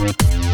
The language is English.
Bye.